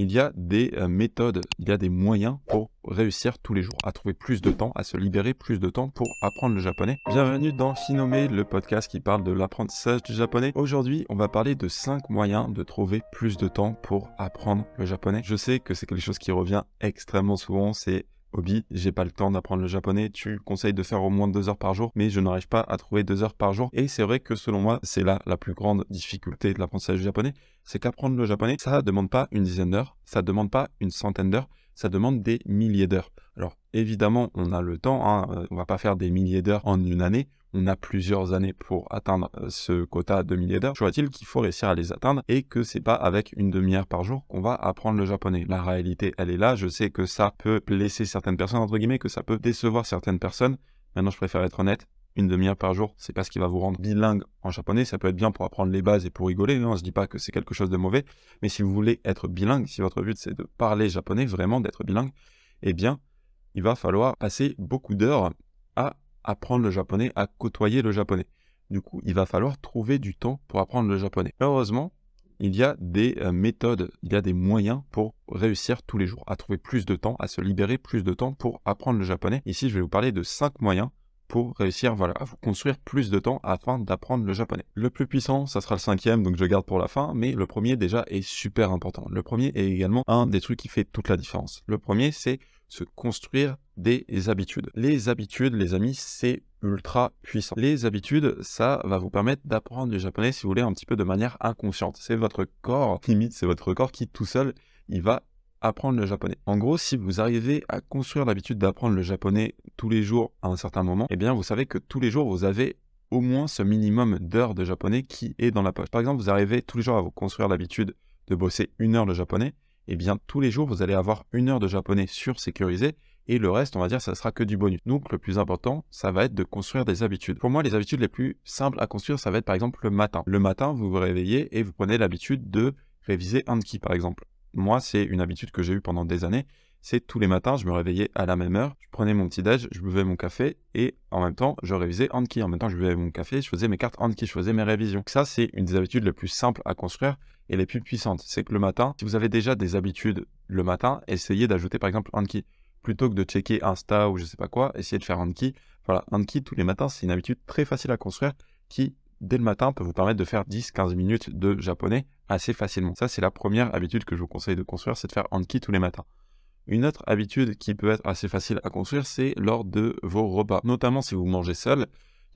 il y a des euh, méthodes, il y a des moyens pour réussir tous les jours, à trouver plus de temps, à se libérer plus de temps pour apprendre le japonais. Bienvenue dans Shinome, le podcast qui parle de l'apprentissage du japonais. Aujourd'hui, on va parler de 5 moyens de trouver plus de temps pour apprendre le japonais. Je sais que c'est quelque chose qui revient extrêmement souvent, c'est hobby, j'ai pas le temps d'apprendre le japonais, tu conseilles de faire au moins deux heures par jour, mais je n'arrive pas à trouver deux heures par jour. Et c'est vrai que selon moi, c'est là la plus grande difficulté de l'apprentissage du japonais, c'est qu'apprendre le japonais, ça demande pas une dizaine d'heures, ça demande pas une centaine d'heures, ça demande des milliers d'heures. Alors évidemment, on a le temps, hein, euh, on va pas faire des milliers d'heures en une année, on a plusieurs années pour atteindre euh, ce quota de milliers d'heures. Je vois-t-il qu'il faut réussir à les atteindre et que c'est pas avec une demi-heure par jour qu'on va apprendre le japonais. La réalité, elle est là. Je sais que ça peut blesser certaines personnes, entre guillemets, que ça peut décevoir certaines personnes. Maintenant, je préfère être honnête. Une demi-heure par jour, c'est pas ce qui va vous rendre bilingue en japonais. Ça peut être bien pour apprendre les bases et pour rigoler. Non, on se dit pas que c'est quelque chose de mauvais. Mais si vous voulez être bilingue, si votre but c'est de parler japonais, vraiment d'être bilingue, eh bien, il va falloir passer beaucoup d'heures à apprendre le japonais, à côtoyer le japonais. Du coup, il va falloir trouver du temps pour apprendre le japonais. Heureusement, il y a des euh, méthodes, il y a des moyens pour réussir tous les jours, à trouver plus de temps, à se libérer plus de temps pour apprendre le japonais. Ici, je vais vous parler de cinq moyens pour réussir voilà, à vous construire plus de temps afin d'apprendre le japonais. Le plus puissant, ça sera le cinquième, donc je garde pour la fin, mais le premier déjà est super important. Le premier est également un des trucs qui fait toute la différence. Le premier, c'est se construire des habitudes. Les habitudes, les amis, c'est ultra puissant. Les habitudes, ça va vous permettre d'apprendre le japonais, si vous voulez, un petit peu de manière inconsciente. C'est votre corps, limite, c'est votre corps qui tout seul, il va apprendre le japonais. En gros, si vous arrivez à construire l'habitude d'apprendre le japonais tous les jours à un certain moment, eh bien, vous savez que tous les jours, vous avez au moins ce minimum d'heures de japonais qui est dans la poche. Par exemple, vous arrivez tous les jours à vous construire l'habitude de bosser une heure de japonais, eh bien tous les jours vous allez avoir une heure de japonais sur sécurisé et le reste, on va dire, ça sera que du bonus. Donc le plus important, ça va être de construire des habitudes. Pour moi, les habitudes les plus simples à construire, ça va être par exemple le matin. Le matin, vous vous réveillez et vous prenez l'habitude de réviser Anki par exemple. Moi, c'est une habitude que j'ai eue pendant des années. C'est tous les matins, je me réveillais à la même heure, je prenais mon petit déj, je buvais mon café et en même temps, je révisais Anki. En même temps, je buvais mon café, je faisais mes cartes Anki, je faisais mes révisions. Ça, c'est une des habitudes les plus simples à construire et les plus puissantes. C'est que le matin, si vous avez déjà des habitudes le matin, essayez d'ajouter par exemple Anki. Plutôt que de checker Insta ou je sais pas quoi, essayez de faire Anki. Voilà, Anki tous les matins, c'est une habitude très facile à construire qui, dès le matin, peut vous permettre de faire 10-15 minutes de japonais assez facilement. Ça, c'est la première habitude que je vous conseille de construire, c'est de faire Anki tous les matins. Une autre habitude qui peut être assez facile à construire, c'est lors de vos repas. Notamment si vous mangez seul.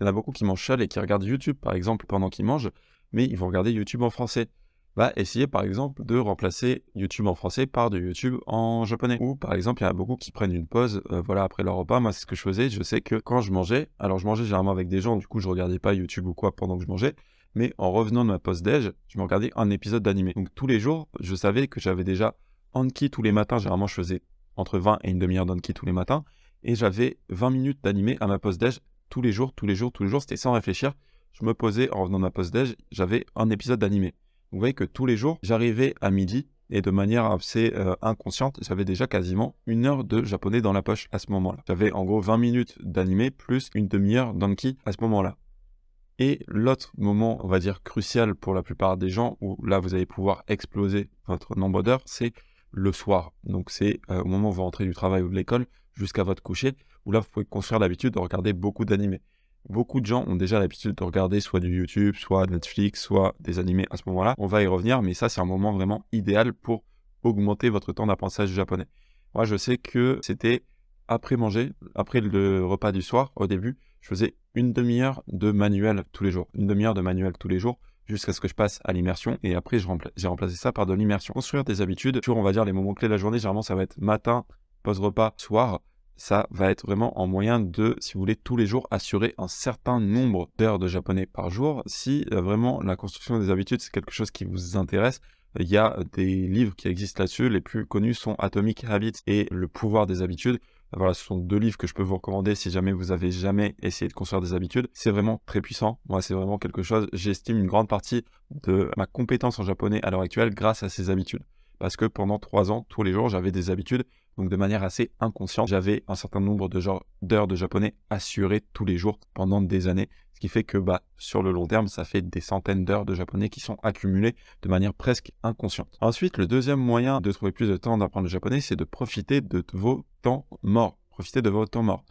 Il y en a beaucoup qui mangent seul et qui regardent YouTube, par exemple, pendant qu'ils mangent, mais ils vont regarder YouTube en français va essayer par exemple de remplacer YouTube en français par du YouTube en japonais. Ou par exemple, il y en a beaucoup qui prennent une pause euh, voilà, après leur repas. Moi, c'est ce que je faisais. Je sais que quand je mangeais, alors je mangeais généralement avec des gens, du coup, je regardais pas YouTube ou quoi pendant que je mangeais. Mais en revenant de ma pause déj, je me regardais un épisode d'animé. Donc tous les jours, je savais que j'avais déjà Anki tous les matins. Généralement, je faisais entre 20 et une demi-heure d'Anki tous les matins. Et j'avais 20 minutes d'animé à ma pause déj tous les jours, tous les jours, tous les jours. C'était sans réfléchir. Je me posais en revenant de ma pause déj, j'avais un épisode d'animé vous voyez que tous les jours, j'arrivais à midi et de manière assez euh, inconsciente, j'avais déjà quasiment une heure de japonais dans la poche à ce moment-là. J'avais en gros 20 minutes d'animé plus une demi-heure d'anki à ce moment-là. Et l'autre moment, on va dire crucial pour la plupart des gens, où là vous allez pouvoir exploser votre nombre d'heures, c'est le soir. Donc c'est euh, au moment où vous rentrez du travail ou de l'école jusqu'à votre coucher, où là vous pouvez construire l'habitude de regarder beaucoup d'animés beaucoup de gens ont déjà l'habitude de regarder soit du YouTube, soit Netflix, soit des animés à ce moment-là. On va y revenir, mais ça, c'est un moment vraiment idéal pour augmenter votre temps d'apprentissage du japonais. Moi, je sais que c'était après manger, après le repas du soir, au début, je faisais une demi-heure de manuel tous les jours. Une demi-heure de manuel tous les jours jusqu'à ce que je passe à l'immersion et après j'ai remplacé ça par de l'immersion. Construire des habitudes, toujours on va dire les moments clés de la journée, généralement ça va être matin, pause repas, soir ça va être vraiment en moyen de, si vous voulez, tous les jours assurer un certain nombre d'heures de japonais par jour. Si euh, vraiment la construction des habitudes, c'est quelque chose qui vous intéresse, il y a des livres qui existent là-dessus. Les plus connus sont Atomic Habits et Le pouvoir des habitudes. Voilà, ce sont deux livres que je peux vous recommander si jamais vous avez jamais essayé de construire des habitudes. C'est vraiment très puissant. Moi, c'est vraiment quelque chose, j'estime une grande partie de ma compétence en japonais à l'heure actuelle grâce à ces habitudes parce que pendant trois ans, tous les jours, j'avais des habitudes Donc de manière assez inconsciente, j'avais un certain nombre de d'heures de japonais assurées tous les jours pendant des années. Ce qui fait que bah, sur le long terme, ça fait des centaines d'heures de japonais qui sont accumulées de manière presque inconsciente. Ensuite, le deuxième moyen de trouver plus de temps d'apprendre le japonais, c'est de profiter de vos temps morts. Profiter de vos temps morts.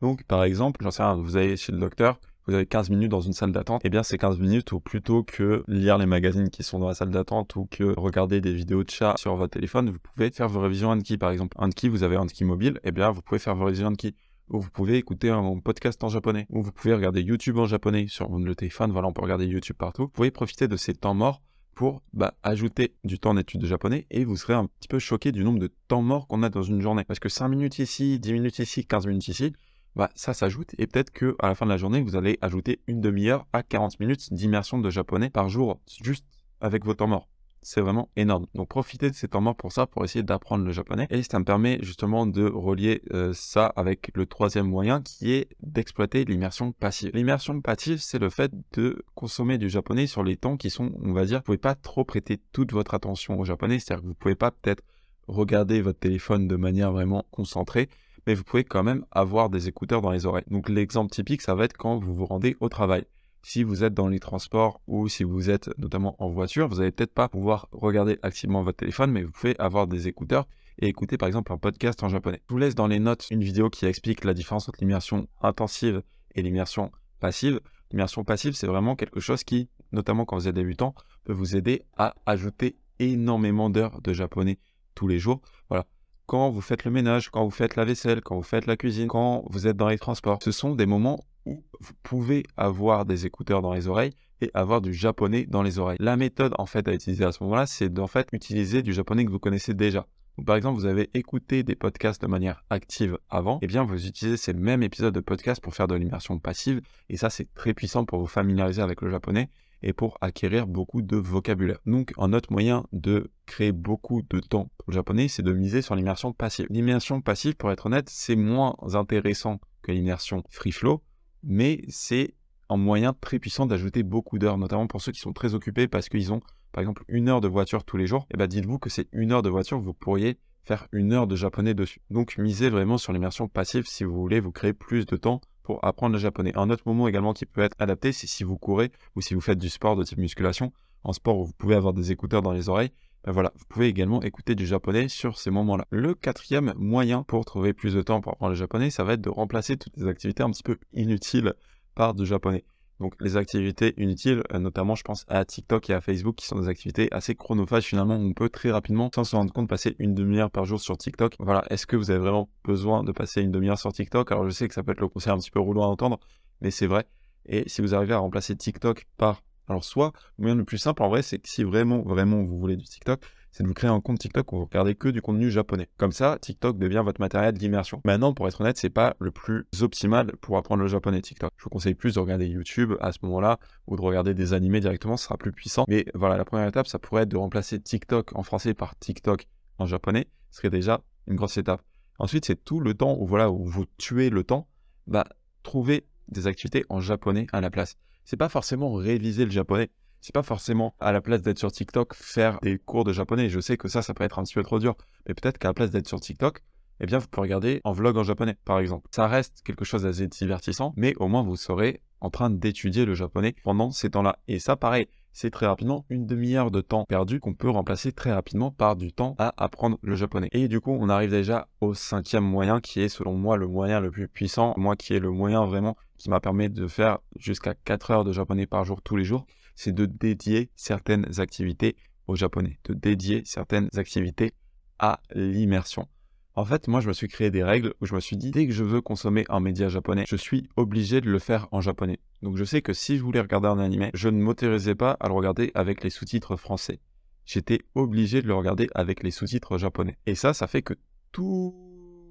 Donc, par exemple, j'en sais rien, vous allez chez le docteur, vous avez 15 minutes dans une salle d'attente, et eh bien ces 15 minutes, ou plutôt que lire les magazines qui sont dans la salle d'attente ou que regarder des vidéos de chat sur votre téléphone, vous pouvez faire vos révisions Anki par exemple. Anki, vous avez Anki mobile, et eh bien vous pouvez faire vos révisions Anki. Ou vous pouvez écouter un podcast en japonais, ou vous pouvez regarder YouTube en japonais sur le téléphone, voilà, on peut regarder YouTube partout. Vous pouvez profiter de ces temps morts pour bah, ajouter du temps d'étude de japonais et vous serez un petit peu choqué du nombre de temps morts qu'on a dans une journée. Parce que 5 minutes ici, 10 minutes ici, 15 minutes ici, bah, ça s'ajoute et peut-être que à la fin de la journée, vous allez ajouter une demi-heure à 40 minutes d'immersion de japonais par jour, juste avec vos temps morts. C'est vraiment énorme. Donc profitez de ces temps pour ça, pour essayer d'apprendre le japonais. Et ça me permet justement de relier euh, ça avec le troisième moyen qui est d'exploiter l'immersion passive. L'immersion passive, c'est le fait de consommer du japonais sur les temps qui sont, on va dire, vous pouvez pas trop prêter toute votre attention au japonais. C'est-à-dire que vous pouvez pas peut-être regarder votre téléphone de manière vraiment concentrée mais vous pouvez quand même avoir des écouteurs dans les oreilles. Donc l'exemple typique, ça va être quand vous vous rendez au travail. Si vous êtes dans les transports ou si vous êtes notamment en voiture, vous n'allez peut-être pas pouvoir regarder activement votre téléphone, mais vous pouvez avoir des écouteurs et écouter par exemple un podcast en japonais. Je vous laisse dans les notes une vidéo qui explique la différence entre l'immersion intensive et l'immersion passive. L'immersion passive, c'est vraiment quelque chose qui, notamment quand vous êtes débutant, peut vous aider à ajouter énormément d'heures de japonais tous les jours. Voilà, quand vous faites le ménage, quand vous faites la vaisselle, quand vous faites la cuisine, quand vous êtes dans les transports. Ce sont des moments où vous pouvez avoir des écouteurs dans les oreilles et avoir du japonais dans les oreilles. La méthode en fait à utiliser à ce moment-là, c'est d'en fait utiliser du japonais que vous connaissez déjà. par exemple, vous avez écouté des podcasts de manière active avant, et eh bien vous utilisez ces mêmes épisodes de podcast pour faire de l'immersion passive et ça c'est très puissant pour vous familiariser avec le japonais et pour acquérir beaucoup de vocabulaire. Donc un autre moyen de créer beaucoup de temps pour le japonais, c'est de miser sur l'immersion passive. L'immersion passive, pour être honnête, c'est moins intéressant que l'immersion free flow, mais c'est un moyen très puissant d'ajouter beaucoup d'heures, notamment pour ceux qui sont très occupés parce qu'ils ont par exemple une heure de voiture tous les jours. Et eh bien dites-vous que c'est une heure de voiture, vous pourriez faire une heure de japonais dessus. Donc misez vraiment sur l'immersion passive si vous voulez vous créer plus de temps pour apprendre le japonais. Un autre moment également qui peut être adapté, c'est si vous courez ou si vous faites du sport de type musculation. En sport où vous pouvez avoir des écouteurs dans les oreilles, ben voilà, vous pouvez également écouter du japonais sur ces moments-là. Le quatrième moyen pour trouver plus de temps pour apprendre le japonais, ça va être de remplacer toutes les activités un petit peu inutiles par du japonais. Donc les activités inutiles, euh, notamment je pense à TikTok et à Facebook, qui sont des activités assez chronophages finalement. On peut très rapidement, sans se rendre compte, passer une demi-heure par jour sur TikTok. Voilà, est-ce que vous avez vraiment besoin de passer une demi-heure sur TikTok? Alors je sais que ça peut être le conseil un petit peu roulant à entendre, mais c'est vrai. Et si vous arrivez à remplacer TikTok par alors soit, le moyen le plus simple en vrai, c'est que si vraiment, vraiment vous voulez du TikTok, c'est de vous créer un compte TikTok où vous regardez que du contenu japonais. Comme ça, TikTok devient votre matériel d'immersion. Maintenant, pour être honnête, c'est pas le plus optimal pour apprendre le japonais TikTok. Je vous conseille plus de regarder YouTube à ce moment-là ou de regarder des animés directement, ce sera plus puissant. Mais voilà, la première étape, ça pourrait être de remplacer TikTok en français par TikTok en japonais. Ce serait déjà une grosse étape. Ensuite, c'est tout le temps où voilà où vous tuez le temps, bah trouver des activités en japonais à la place. C'est pas forcément réviser le japonais c'est pas forcément à la place d'être sur TikTok faire des cours de japonais. Je sais que ça, ça peut être un petit peu trop dur, mais peut-être qu'à la place d'être sur TikTok, eh bien, vous pouvez regarder en vlog en japonais, par exemple. Ça reste quelque chose d'assez divertissant, mais au moins vous serez en train d'étudier le japonais pendant ces temps-là. Et ça, pareil, c'est très rapidement une demi-heure de temps perdu qu'on peut remplacer très rapidement par du temps à apprendre le japonais. Et du coup, on arrive déjà au cinquième moyen qui est selon moi le moyen le plus puissant, moi qui est le moyen vraiment qui m'a permis de faire jusqu'à 4 heures de japonais par jour tous les jours c'est de dédier certaines activités au japonais, de dédier certaines activités à l'immersion. En fait, moi, je me suis créé des règles où je me suis dit, dès que je veux consommer un média japonais, je suis obligé de le faire en japonais. Donc, je sais que si je voulais regarder un anime, je ne m'autorisais pas à le regarder avec les sous-titres français. J'étais obligé de le regarder avec les sous-titres japonais. Et ça, ça fait que tout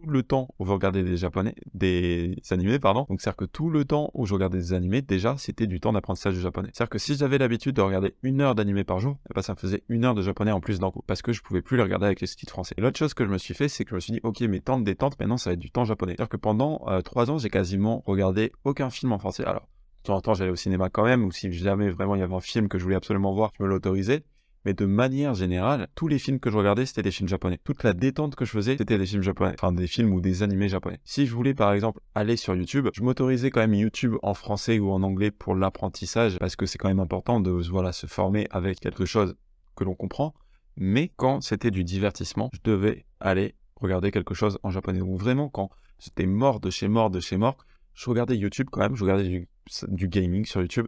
le temps où vous regardez des japonais, des animés, pardon. Donc, c'est-à-dire que tout le temps où je regardais des animés, déjà, c'était du temps d'apprentissage du japonais. C'est-à-dire que si j'avais l'habitude de regarder une heure d'animé par jour, eh ben, ça me faisait une heure de japonais en plus d'un coup, parce que je pouvais plus les regarder avec les sous-titres français. L'autre chose que je me suis fait, c'est que je me suis dit, ok, mes temps de détente, maintenant, ça va être du temps japonais. C'est-à-dire que pendant euh, trois ans, j'ai quasiment regardé aucun film en français. Alors, de temps en temps, j'allais au cinéma quand même, ou si jamais vraiment il y avait un film que je voulais absolument voir, je me l'autorisais. Mais de manière générale, tous les films que je regardais, c'était des films japonais. Toute la détente que je faisais, c'était des films japonais. Enfin, des films ou des animés japonais. Si je voulais, par exemple, aller sur YouTube, je m'autorisais quand même YouTube en français ou en anglais pour l'apprentissage, parce que c'est quand même important de, voilà, se former avec quelque chose que l'on comprend. Mais quand c'était du divertissement, je devais aller regarder quelque chose en japonais. Ou vraiment, quand j'étais mort de chez mort de chez mort, je regardais YouTube quand même, je regardais du, du gaming sur YouTube,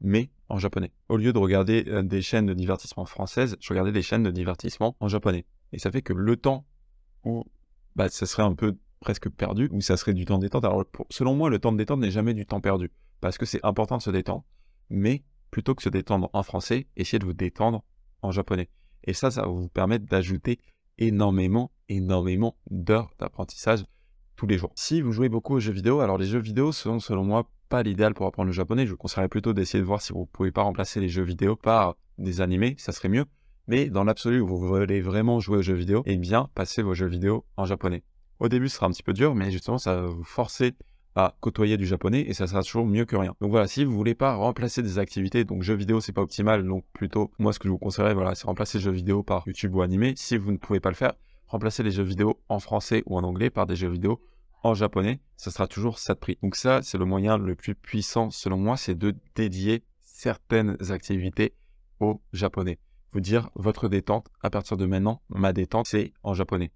mais en japonais. Au lieu de regarder euh, des chaînes de divertissement françaises, je regardais des chaînes de divertissement en japonais. Et ça fait que le temps où bah, ça serait un peu presque perdu, ou ça serait du temps de détente. Alors, selon moi, le temps de détente n'est jamais du temps perdu, parce que c'est important de se détendre. Mais plutôt que se détendre en français, essayez de vous détendre en japonais. Et ça, ça va vous permettre d'ajouter énormément, énormément d'heures d'apprentissage les jours. Si vous jouez beaucoup aux jeux vidéo, alors les jeux vidéo sont selon moi pas l'idéal pour apprendre le japonais. Je vous conseillerais plutôt d'essayer de voir si vous pouvez pas remplacer les jeux vidéo par des animés, ça serait mieux. Mais dans l'absolu, vous voulez vraiment jouer aux jeux vidéo, eh bien, passez vos jeux vidéo en japonais. Au début, ce sera un petit peu dur, mais justement, ça va vous forcer à côtoyer du japonais et ça sera toujours mieux que rien. Donc voilà, si vous voulez pas remplacer des activités, donc jeux vidéo c'est pas optimal, donc plutôt moi ce que je vous conseillerais, voilà, c'est remplacer jeux vidéo par YouTube ou animé. Si vous ne pouvez pas le faire, remplacez les jeux vidéo en français ou en anglais par des jeux vidéo en japonais, ça sera toujours ça de prix. Donc ça, c'est le moyen le plus puissant selon moi, c'est de dédier certaines activités au japonais. Vous dire votre détente, à partir de maintenant, ma détente, c'est en japonais.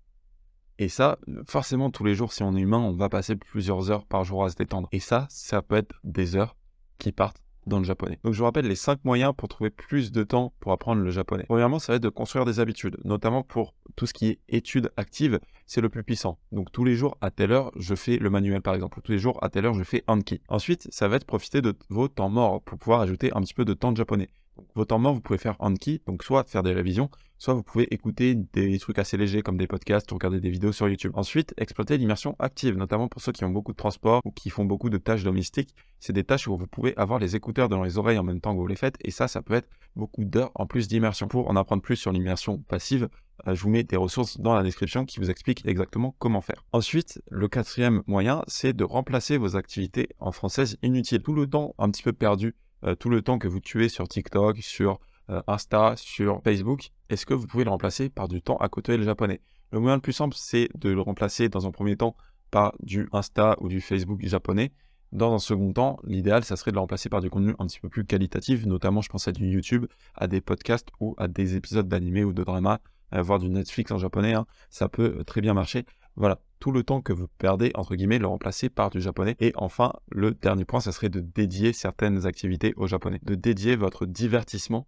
Et ça, forcément, tous les jours, si on est humain, on va passer plusieurs heures par jour à se détendre. Et ça, ça peut être des heures qui partent dans le japonais. Donc je vous rappelle les 5 moyens pour trouver plus de temps pour apprendre le japonais. Premièrement, ça va être de construire des habitudes, notamment pour tout ce qui est études actives, c'est le plus puissant. Donc tous les jours à telle heure, je fais le manuel par exemple. Tous les jours à telle heure, je fais Anki. Ensuite, ça va être profiter de vos temps morts pour pouvoir ajouter un petit peu de temps de japonais. Donc, vos temps vous pouvez faire Anki, donc soit faire des révisions, soit vous pouvez écouter des trucs assez légers comme des podcasts ou regarder des vidéos sur YouTube. Ensuite, exploiter l'immersion active, notamment pour ceux qui ont beaucoup de transport ou qui font beaucoup de tâches domestiques. C'est des tâches où vous pouvez avoir les écouteurs dans les oreilles en même temps que vous les faites et ça, ça peut être beaucoup d'heures en plus d'immersion. Pour en apprendre plus sur l'immersion passive, euh, je vous mets des ressources dans la description qui vous expliquent exactement comment faire. Ensuite, le quatrième moyen, c'est de remplacer vos activités en française inutiles. Tout le temps un petit peu perdu, tout le temps que vous tuez sur TikTok, sur euh, Insta, sur Facebook, est-ce que vous pouvez le remplacer par du temps à côté le japonais? Le moyen le plus simple, c'est de le remplacer dans un premier temps par du Insta ou du Facebook japonais. Dans un second temps, l'idéal, ça serait de le remplacer par du contenu un petit peu plus qualitatif, notamment je pense à du YouTube, à des podcasts ou à des épisodes d'animé ou de drama, à voir du Netflix en japonais, hein. ça peut très bien marcher. Voilà, tout le temps que vous perdez, entre guillemets, le remplacer par du japonais. Et enfin, le dernier point, ça serait de dédier certaines activités au japonais, de dédier votre divertissement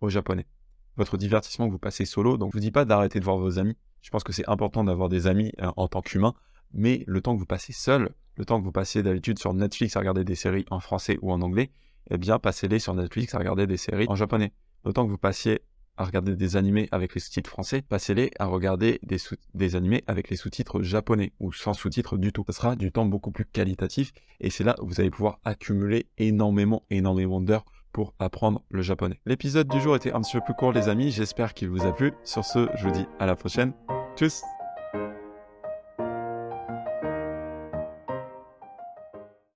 au japonais. Votre divertissement que vous passez solo, donc je vous dis pas d'arrêter de voir vos amis. Je pense que c'est important d'avoir des amis euh, en tant qu'humain, mais le temps que vous passez seul, le temps que vous passez d'habitude sur Netflix à regarder des séries en français ou en anglais, eh bien passez-les sur Netflix à regarder des séries en japonais. Le temps que vous passiez à regarder des animés avec les sous-titres français, passez-les à regarder des, des animés avec les sous-titres japonais ou sans sous-titres du tout. Ce sera du temps beaucoup plus qualitatif et c'est là où vous allez pouvoir accumuler énormément, énormément d'heures pour apprendre le japonais. L'épisode du jour était un petit peu plus court les amis, j'espère qu'il vous a plu. Sur ce, je vous dis à la prochaine. Tchuss